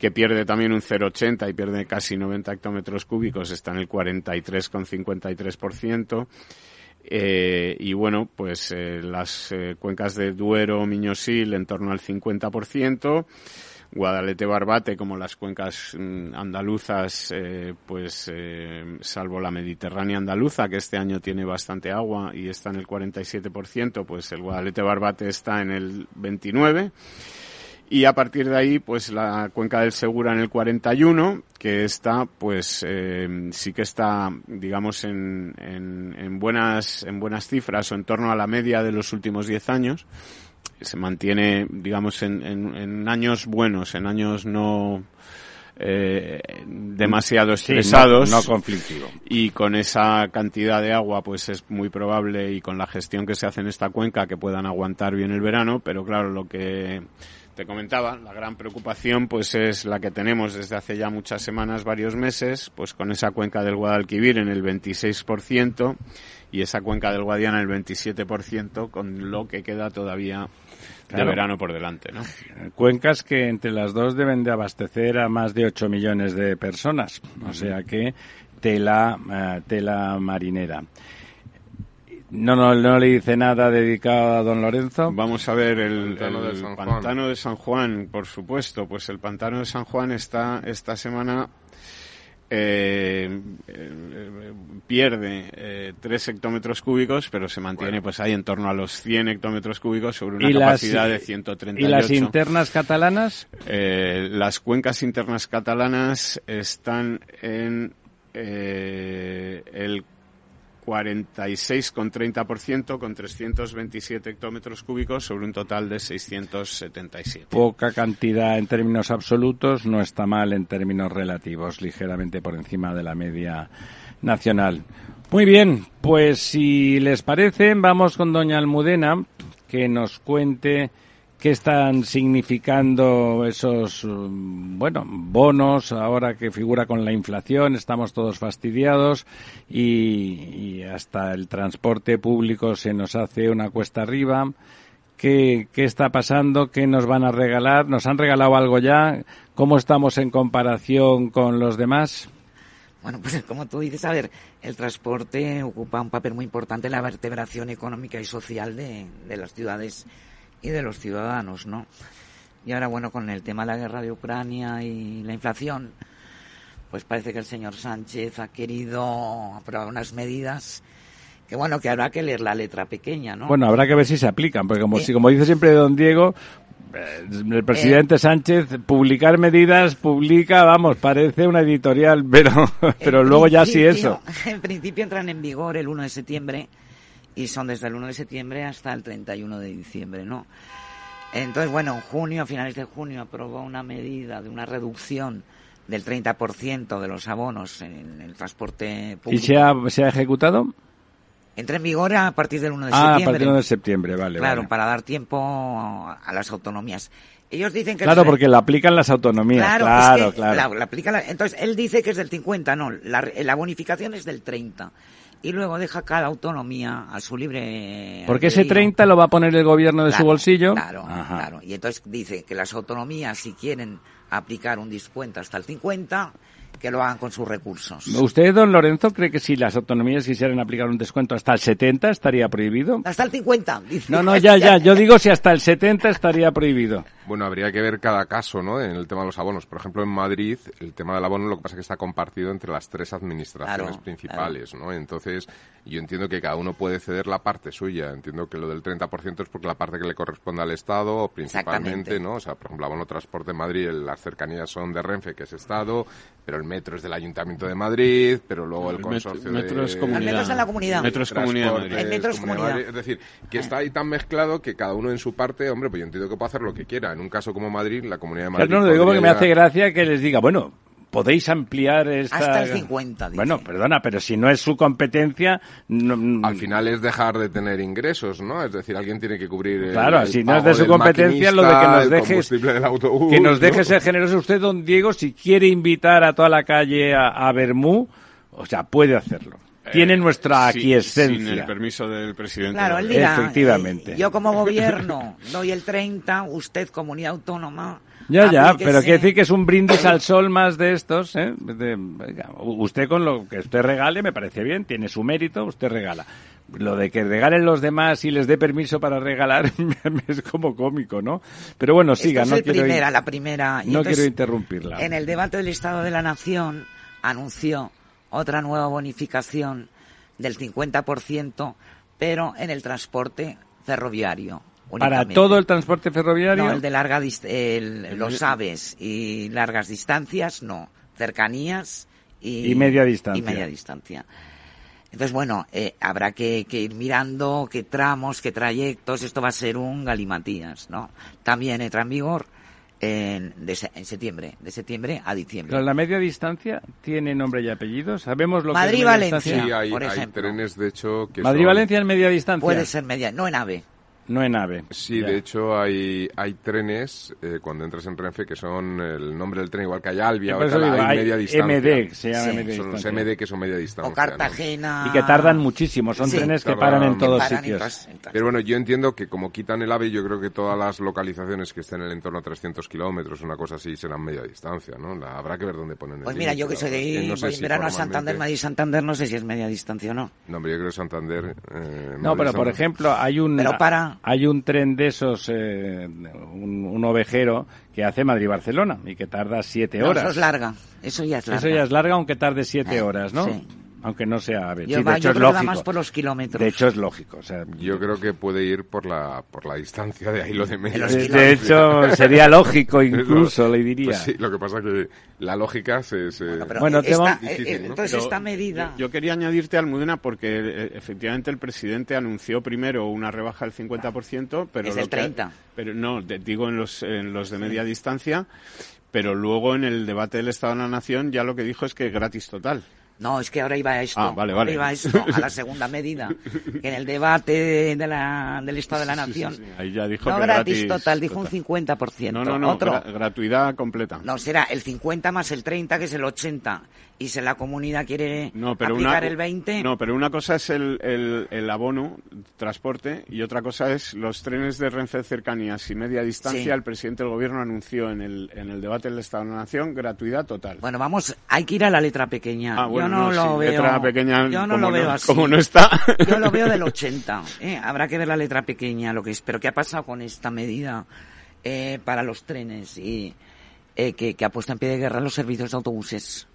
que pierde también un 0,80 y pierde casi 90 hectómetros cúbicos, está en el 43,53%. Eh, y bueno, pues eh, las eh, cuencas de Duero, Miñosil en torno al 50%. Guadalete Barbate, como las cuencas mm, andaluzas, eh, pues salvo la Mediterránea andaluza, que este año tiene bastante agua y está en el 47%, pues el Guadalete Barbate está en el 29%. Y a partir de ahí, pues la cuenca del Segura en el 41, que está, pues eh, sí que está, digamos, en, en, en buenas en buenas cifras o en torno a la media de los últimos 10 años. Se mantiene, digamos, en, en, en años buenos, en años no eh, demasiado Sí, no- estresados no conflictivo. y con esa cantidad de agua pues es muy probable y con la gestión que se hace en esta cuenca que puedan aguantar bien el verano pero claro lo que te comentaba la gran preocupación pues es la que tenemos desde hace ya muchas semanas varios meses pues con esa cuenca del Guadalquivir en el 26% y esa cuenca del Guadiana en el 27% con lo que queda todavía de verano por delante ¿no? Cuencas que entre las dos deben de abastecer a más de 8 millones de personas. O sea que tela, eh, tela marinera. No, no, no le dice nada dedicado a don Lorenzo. Vamos a ver el, Pantano de el San Juan. pantano de San Juan, por supuesto. Pues el pantano de San Juan está esta semana eh, eh, pierde eh, 3 hectómetros cúbicos, pero se mantiene pues ahí en torno a los 100 hectómetros cúbicos sobre una ¿Y las- capacidad de 138. ¿Y las internas catalanas? Eh, las cuencas internas catalanas están en eh, el 46,30% con 327 hectómetros cúbicos sobre un total de 677. Poca cantidad en términos absolutos, no está mal en términos relativos, ligeramente por encima de la media nacional. Muy bien, pues si les parece, vamos con doña Almudena, que nos cuente qué están significando esos, mm, bueno, bonos ahora que figura con la inflación, estamos todos fastidiados y, y hasta el transporte público se nos hace una cuesta arriba. ¿Qué, ¿Qué está pasando? ¿Qué nos van a regalar? ¿Nos han regalado algo ya? ¿Cómo estamos en comparación con los demás? Bueno, pues como tú dices, a ver, el transporte ocupa un papel muy importante en la vertebración económica y social de, de las ciudades y de los ciudadanos, ¿no? Y ahora, bueno, con el tema de la guerra de Ucrania y la inflación, pues parece que el señor Sánchez ha querido aprobar unas medidas que, bueno, que habrá que leer la letra pequeña, ¿no? Bueno, habrá que ver si se aplican, porque como, Eh. si, como dice siempre don Diego, Eh, El presidente Sánchez publicar medidas, publica, vamos, parece una editorial, pero, pero luego ya sí eso. En principio entran en vigor el 1 de septiembre y son desde el 1 de septiembre hasta el 31 de diciembre, ¿no? Entonces, bueno, en junio, a finales de junio, aprobó una medida de una reducción del 30% de los abonos en el transporte ¿Y público. se ha, se ha ejecutado? Entra en vigor a partir del 1 de Ah, a septiembre. partir del 1 de septiembre, vale. Claro, vale. para dar tiempo a las autonomías. Ellos dicen que... Claro, porque la aplican las autonomías. Claro, Claro, es que claro. la- la aplica la- entonces, él dice que es del 50, no, la, la bonificación es del 30. Y luego deja cada autonomía a su libre... Porque ese albedrío. 30 lo va a poner el gobierno de su bolsillo. Claro, Ajá. claro. Y entonces dice que las autonomías, si quieren aplicar un descuento hasta el 50, que lo hagan con sus recursos. ¿Usted, don Lorenzo, cree que si las autonomías quisieran aplicar un descuento hasta el 70 estaría prohibido? Hasta el 50, dice. No, no, ya, ya. Yo digo si hasta el 70 estaría prohibido. Bueno, habría que ver cada caso, ¿no? En el tema de los abonos. Por ejemplo, en Madrid, el tema del abono lo que pasa es que está compartido entre las tres administraciones Claro, principales, ¿no? Entonces, yo entiendo que cada uno puede ceder la parte suya. Entiendo que lo del 30% es porque la parte que le corresponde al Estado, principalmente. ¿no? O sea, por ejemplo, abono transporte en Madrid, las cercanías son de Renfe, que es Estado, pero el metro es del Ayuntamiento de Madrid, pero luego el, El metro- consorcio metro de... es comunidad. El metro está en la comunidad. Metro es comunidad. El metro es Comunidad de comunidad. Madrid. Es decir, que está ahí tan mezclado que cada uno en su parte, hombre, pues yo entiendo que puede hacer lo que quiera. En un caso como Madrid, la Comunidad de Madrid... Pero no, lo digo porque me hace gracia que les diga, bueno, podéis ampliar esta... Hasta el 50, dice. Bueno, perdona, pero si no es su competencia... no- Al final es dejar de tener ingresos, ¿no? Es decir, alguien tiene que cubrir el, Claro, el si no es de su competencia, lo de que nos dejes, del autobús, que nos deje ¿no? ser generoso usted, don Diego, si quiere invitar a toda la calle a, a Bermú, o sea, puede hacerlo. Tiene nuestra Sí, aquiescencia. Sin el permiso del presidente. Claro, él dirá, Efectivamente. eh, yo como gobierno doy el 30, usted comunidad autónoma... Ya, ya, aplíquese. pero quiere decir que es un brindis al sol más de estos, ¿eh? De- usted con lo que usted regale me parece bien, tiene su mérito, usted regala. Lo de que regalen los demás y les dé permiso para regalar es como cómico, ¿no? Pero bueno, siga, no es quiero, primera, la primera. Y no entonces, quiero interrumpirla. En el debate del Estado de la Nación anunció otra nueva bonificación del 50%, pero en el transporte ferroviario. Para todo el transporte ferroviario. No, el de larga el- los aves y largas distancias, no. Cercanías y, Y media distancia. Y media distancia. Entonces, bueno, eh, habrá que, que ir mirando qué tramos, qué trayectos. Esto va a ser un galimatías, ¿no? También entra en vigor en, de en septiembre, de septiembre a diciembre. Pero la media distancia tiene nombre y apellido. Sabemos lo que es distancia? Sí, hay, por hay ejemplo. trenes, de hecho, que son- Madrid-Valencia en media distancia. Puede ser media, no en ave. No en AVE. Sí, Ya. de hecho hay, hay trenes eh, cuando entras en Renfe que son el nombre del tren igual que hay Albia o tal, hay, hay media distancia. MD, se llama Sí. media Son los distancia. MD que son media distancia. O ¿no? Cartagena. Y que tardan muchísimo, son Sí. trenes que Tardan- paran en todos paran en sitios. todas- en todas- Pero bueno, yo entiendo que como quitan el AVE, yo creo que todas las localizaciones que estén en el entorno a 300 kilómetros, una cosa así, serán media distancia, ¿no? La- habrá que ver dónde ponen el Pues mira, yo que soy de ahí, no sé voy en si verano a Santander, Madrid-Santander, no sé si es media distancia o no. No, hombre, yo creo que Santander... eh, No, pero por ejemplo, hay un Pero para- hay un tren de esos, eh, un, un ovejero que hace Madrid-Barcelona y que tarda siete No, horas. eso es larga. Eso ya es larga. Eso ya es larga, aunque tarde siete Eh, horas, ¿no? sí. Aunque no sea AVE. Yo, Sí, va- de hecho yo es creo que va lógico. más por los kilómetros. De hecho es lógico. O sea, Yo creo que puede ir por la, por la distancia, de ahí lo de media los de, distancia. de hecho sería lógico incluso, le diría. Pues sí, lo que pasa que la lógica se... se- Pero Bueno, te esta- vamos- eh, Difícil, ¿no? entonces Pero esta medida... Yo, yo quería añadirte, Almudena, porque eh, efectivamente el presidente anunció primero una rebaja del 50%, pero... Es lo el que- 30. pero no, te digo en los, en los de media distancia, pero luego en el debate del Estado de la Nación ya lo que dijo es que gratis total. No, es que ahora iba a esto. Ah, vale, vale. iba a esto, a la segunda medida. Que en el debate de la, del Estado de la Sí, sí, Nación. sí, Ahí ya dijo no que gratis, gratis total, dijo un total. 50%. No, no, no, Otro. gra- gratuidad completa. No, será el 50 más el 30, que es el 80. Y si la comunidad quiere No, pero aplicar una, el 20, No, pero una cosa es el, el, el abono, transporte, y otra cosa es los trenes de Renfe cercanías y media distancia. Sí. El presidente del gobierno anunció en el, en el debate del Estado de la Nación gratuidad total. bueno, vamos, hay que ir a la letra pequeña. Ah, bueno, no, lo veo. letra pequeña, yo no lo veo no- así. como no está. Yo lo veo del 80. ¿eh? Habrá que ver la letra pequeña, lo que es. Pero ¿qué ha pasado con esta medida eh, para los trenes y eh, que, que ha puesto en pie de guerra los servicios de autobuses?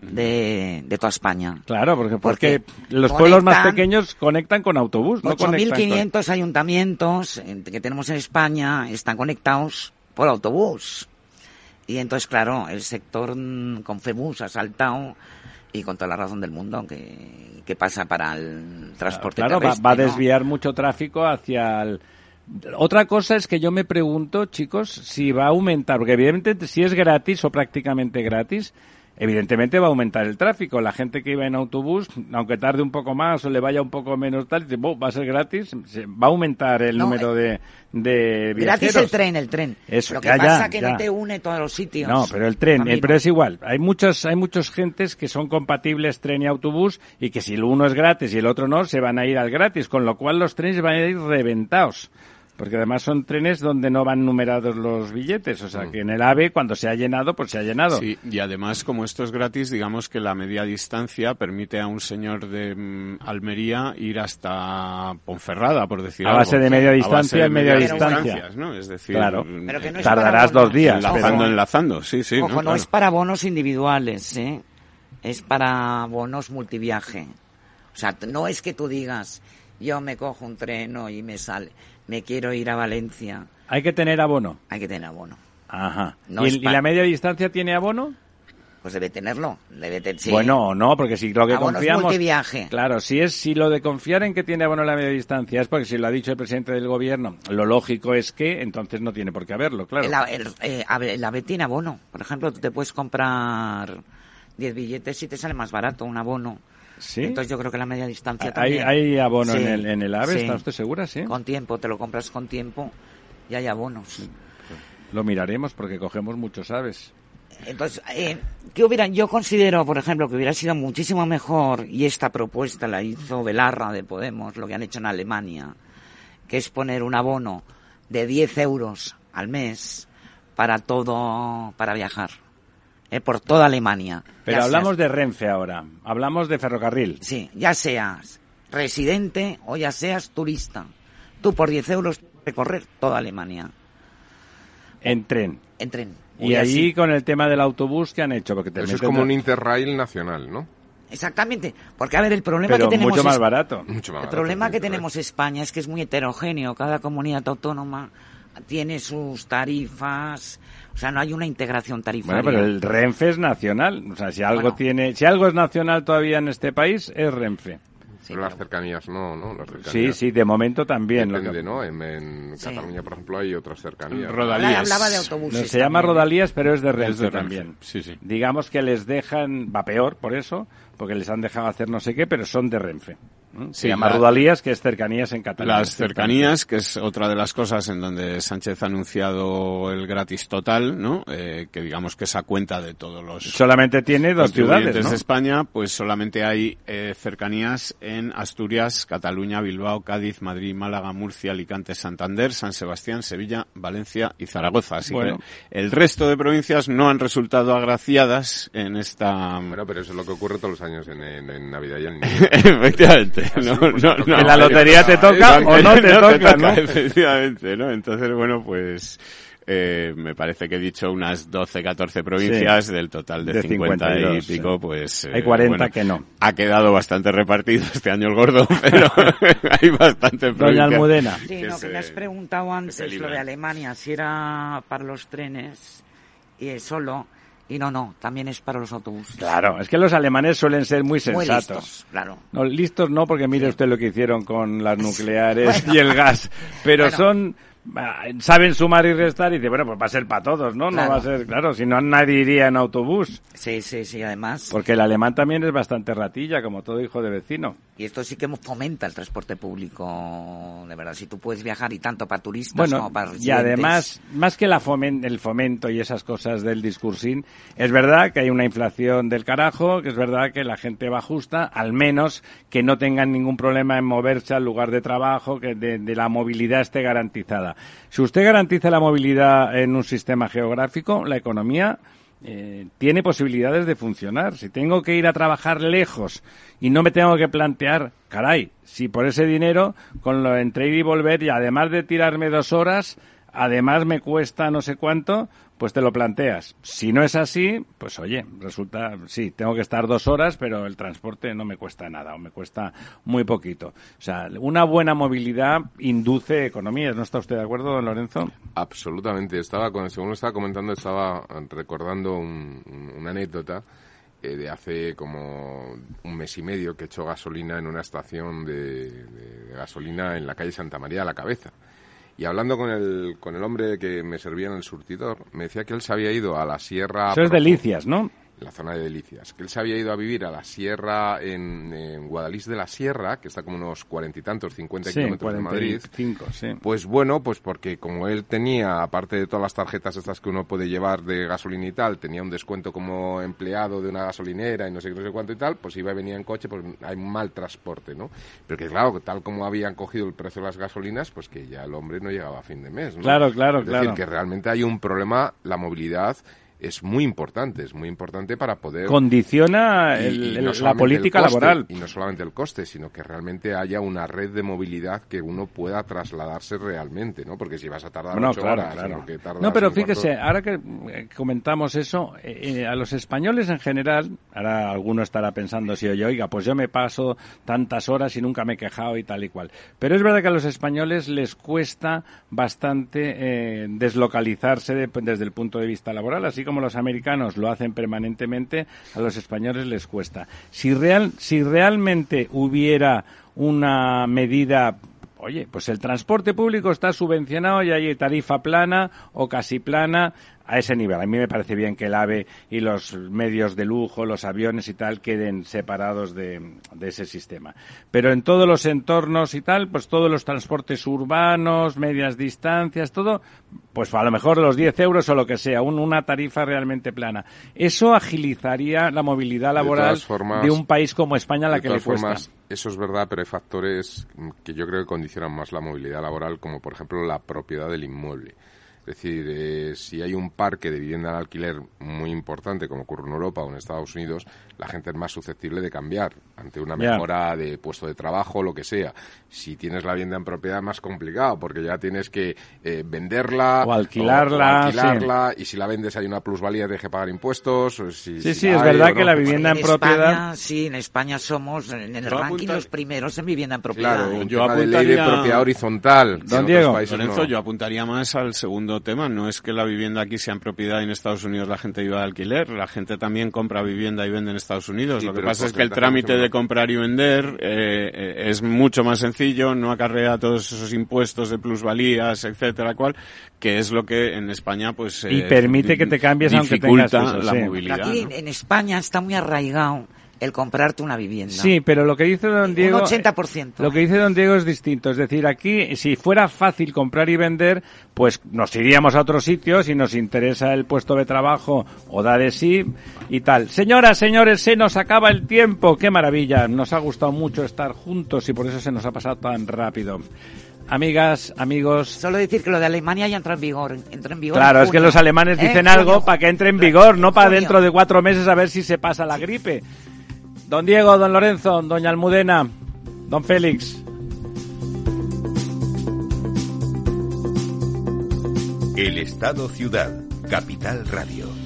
de, de toda España. Claro, porque, porque, Porque los pueblos más pequeños conectan con autobús, no conectan con... 8.500 ayuntamientos que tenemos en España están conectados por autobús. Y entonces, claro, el sector mm, con FEBUS ha saltado y con toda la razón del mundo que, que pasa para el transporte Claro, va, terrestre. va a ¿no? desviar mucho tráfico hacia el... Otra cosa es que yo me pregunto, chicos, si va a aumentar, porque evidentemente si es gratis o prácticamente gratis, evidentemente va a aumentar el tráfico. La gente que iba en autobús, aunque tarde un poco más o le vaya un poco menos tal, dice, "Bo, va a ser gratis, se- va a aumentar el No, número de, de viajeros. Gratis el tren, el tren. Eso, Lo que ya, pasa ya, que ya. no te une todos los sitios. No, pero el tren, eh, pero es igual. Hay muchos, hay muchos gentes que son compatibles tren y autobús y que si el uno es gratis y el otro no, se van a ir al gratis, con lo cual los trenes van a ir reventados. Porque además son trenes donde no van numerados los billetes, o sea que en el AVE cuando se ha llenado, pues se ha llenado. Sí, y además, como esto es gratis, digamos que la media distancia permite a un señor de mm, Almería ir hasta Ponferrada, por decir A algo. base de media A base distancia de en media distancia. distancias, ¿no? Es decir, Claro. mm, Pero que no es Tardarás para dos días, enlazando, enlazando, sí, sí. Ojo, ¿no? no, Claro. es para bonos individuales, ¿eh? Es para bonos multiviaje. O sea, no es que tú digas, yo me cojo un tren y me sale, me quiero ir a Valencia, Hay que tener abono. hay que tener abono. Ajá. No ¿Y, es la media distancia tiene abono? Pues debe tenerlo, debe tener, sí. Bueno, no, porque si lo que Abonos confiamos... multiviaje. Claro, si es si lo de confiar en que tiene abono la media distancia es porque si lo ha dicho el presidente del gobierno, lo lógico es que entonces no tiene por qué haberlo, claro. El, el, eh, tiene abono. Por ejemplo, tú te puedes comprar 10 billetes y te sale más barato un abono. ¿Sí? Entonces yo creo que la media distancia ¿Hay, también. hay abono Sí, en, el, en el AVE? sí. ¿Está usted segura? Sí. Con tiempo, te lo compras con tiempo y hay abonos. Lo miraremos porque cogemos muchos aves. Entonces, eh, ¿qué hubiera, yo considero, por ejemplo, que hubiera sido muchísimo mejor, y esta propuesta la hizo Belarra de Podemos, lo que han hecho en Alemania, que es poner un abono de 10 euros al mes para todo, para viajar, eh, por toda Alemania. Pero Ya hablamos seas- de Renfe ahora. Hablamos de ferrocarril. Sí, ya seas residente o ya seas turista. Tú por 10 euros recorrer toda Alemania En tren. en tren. Y así. allí con el tema del autobús que han hecho, porque te Eso es como a- un Interrail nacional, ¿no? Exactamente, porque a ver, el problema pero que tenemos mucho más es- barato. Mucho más El barato problema que Interrail. tenemos España es que es muy heterogéneo. Cada comunidad autónoma tiene sus tarifas. O sea, no hay una integración tarifaria. Bueno, pero el Renfe es nacional. O sea, si algo Bueno. tiene, si algo es nacional todavía en este país es Renfe. Sí, Pero las cercanías no, ¿no? Las Sí, cercanías sí, de momento también. Depende, ¿no? En, en Sí. Cataluña, por ejemplo, hay otras cercanías. Rodalías. Hablaba de No, autobuses. se llama también. Rodalías, pero es de Renfe, Es de Renfe, también. sí, sí. Digamos que les dejan, va peor por eso, porque les han dejado hacer no sé qué, pero son de Renfe. Se Sí, llama la- Rodalías, que es cercanías en Cataluña. Las cercanías, que es otra de las cosas en donde Sánchez ha anunciado el gratis total, ¿no? Eh, que digamos que esa cuenta de todos los Solamente tiene dos ciudades, ¿no? de España, pues solamente hay eh, cercanías en Asturias, Cataluña, Bilbao, Cádiz, Madrid, Málaga, Murcia, Alicante, Santander, San Sebastián, Sevilla, Valencia y Zaragoza. Así Bueno. que el resto de provincias no han resultado agraciadas en esta... Bueno, pero eso es lo que ocurre todos los años en, en- en Navidad y en Efectivamente. No, pues, no, no, no. En la lotería te toca o no te toca, ¿no? Efectivamente, ¿no? Entonces, bueno, pues... eh, me parece que he dicho unas 12, 14 provincias del total de, De 50 52, y pico, sí. pues... eh, Hay 40 bueno, que no. Ha quedado bastante repartido este año el gordo, pero hay bastante Doña Almudena. Sí, que no, se- que me has preguntado antes lo de Alemania, si era para los trenes y es solo. Y no, no, también es para los autobuses. Claro, es que los alemanes suelen ser muy Muy sensatos. listos, claro. No, listos no, porque mire usted lo que hicieron con las nucleares y el gas. Pero Bueno. son, saben sumar y restar y dice, bueno, pues va a ser para todos, ¿no? No va a ser, claro, si no nadie iría en autobús. Sí, sí, sí, además. Porque el alemán también es bastante ratilla, como todo hijo de vecino. Y esto sí que fomenta el transporte público, de verdad. Si tú puedes viajar y tanto para turistas Bueno, como para y residentes. además, más que la fomen- el fomento y esas cosas del discursín, es verdad que hay una inflación del carajo, que es verdad que la gente va justa, al menos que no tengan ningún problema en moverse al lugar de trabajo, que de, de la movilidad esté garantizada. Si usted garantiza la movilidad en un sistema geográfico, la economía eh, tiene posibilidades de funcionar. Si tengo que ir a trabajar lejos y no me tengo que plantear, caray, si por ese dinero, con lo entre ir y volver, y además de tirarme dos horas, además me cuesta no sé cuánto, pues te lo planteas. Si no es así, pues oye, resulta, sí, tengo que estar dos horas, pero el transporte no me cuesta nada o me cuesta muy poquito. O sea, una buena movilidad induce economías. ¿No está usted de acuerdo, don Lorenzo? Absolutamente. Estaba, según lo estaba comentando, estaba recordando un- un- una anécdota eh, de hace como un mes y medio que echó gasolina en una estación de, de gasolina en la calle Santa María de la Cabeza. Y hablando con el, con el hombre que me servía en el surtidor, me decía que él se había ido a la sierra... Eso es delicias, ¿no? En la zona de Delicias, que él se había ido a vivir a la sierra en, en Guadalís de la Sierra, que está como unos cuarenta y tantos, cincuenta Sí, kilómetros de Madrid. 45, sí. Pues bueno, pues porque como él tenía, aparte de todas las tarjetas estas que uno puede llevar de gasolina y tal, tenía un descuento como empleado de una gasolinera y no sé qué, no sé cuánto y tal, pues iba y venía en coche, pues hay mal transporte, ¿no? Pero que claro, tal como habían cogido el precio de las gasolinas, pues que ya el hombre no llegaba a fin de mes, ¿no? Claro, claro, es claro. decir, que realmente hay un problema, la movilidad es muy importante, es muy importante para poder Condiciona y- el- y no la política coste, laboral. Y no solamente el coste, sino que realmente haya una red de movilidad que uno pueda trasladarse realmente, ¿no? Porque si vas a tardar Bueno, ocho claro, horas, claro. que No, pero cuarto- fíjese, ahora que eh, comentamos eso, eh, eh, a los españoles en general, ahora alguno estará pensando si oye, oiga, pues yo me paso tantas horas y nunca me he quejado y tal y cual. Pero es verdad que a los españoles les cuesta bastante eh, deslocalizarse de- desde el punto de vista laboral, así como los americanos lo hacen permanentemente, a los españoles les cuesta. Si real, si realmente hubiera una medida Oye, pues el transporte público está subvencionado y hay tarifa plana o casi plana a ese nivel. A mí me parece bien que el AVE y los medios de lujo, los aviones y tal, queden separados de, de ese sistema. Pero en todos los entornos y tal, pues todos los transportes urbanos, medias distancias, todo, pues a lo mejor los 10 euros o lo que sea, un- una tarifa realmente plana. Eso agilizaría la movilidad laboral formas- de un país como España a la de que le cuesta. formas, eso es verdad, pero hay factores que yo creo que condicionan más la movilidad laboral, como por ejemplo la propiedad del inmueble. Es decir, eh, si hay un parque de vivienda al alquiler muy importante, como ocurre en Europa o en Estados Unidos, la gente es más susceptible de cambiar ante una mejora de puesto de trabajo, lo que sea. Si tienes la vivienda en propiedad, más complicado, porque ya tienes que eh, venderla O alquilarla, o- o alquilarla, y si la vendes hay una plusvalía, tienes que pagar impuestos. o si- Sí, si sí, es verdad o que no. la vivienda en propiedad- España, sí, en España somos en el Yo ranking apunta- los primeros en vivienda en propiedad. Claro, un Yo tema de ley de apuntaría- propiedad horizontal. en Don otros Diego. países Lorenzo, no. yo apuntaría más al segundo tema. No es que la vivienda aquí sea en propiedad y en Estados Unidos la gente viva de alquiler. La gente también compra vivienda y vende en Estados Unidos. Sí, Lo que pasa es que el trámite de comprar y vender eh, eh, es mucho más sencillo, no acarrea todos esos impuestos de plusvalías, etcétera, cual, que es lo que en España pues Y eh, permite que te cambies aunque tengas la sí. movilidad. Aquí en España está muy arraigado el comprarte una vivienda. Sí, pero lo que dice don Diego... Un 80%. Lo que dice don Diego es distinto. Es decir, aquí, si fuera fácil comprar y vender, pues nos iríamos a otros sitios y nos interesa el puesto de trabajo o da de sí y tal. Señoras, señores, se nos acaba el tiempo. Qué maravilla. Nos ha gustado mucho estar juntos y por eso se nos ha pasado tan rápido. Amigas, amigos, Solo decir que lo de Alemania ya entra en vigor. Entra en vigor Claro, en es que los alemanes dicen algo para que entre en vigor, no para dentro de cuatro meses a ver si se pasa la gripe. Don Diego, don Lorenzo, doña Almudena, don Félix. El Estado Ciudad, Capital Radio.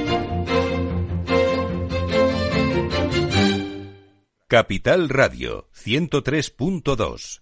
Capital Radio 103.2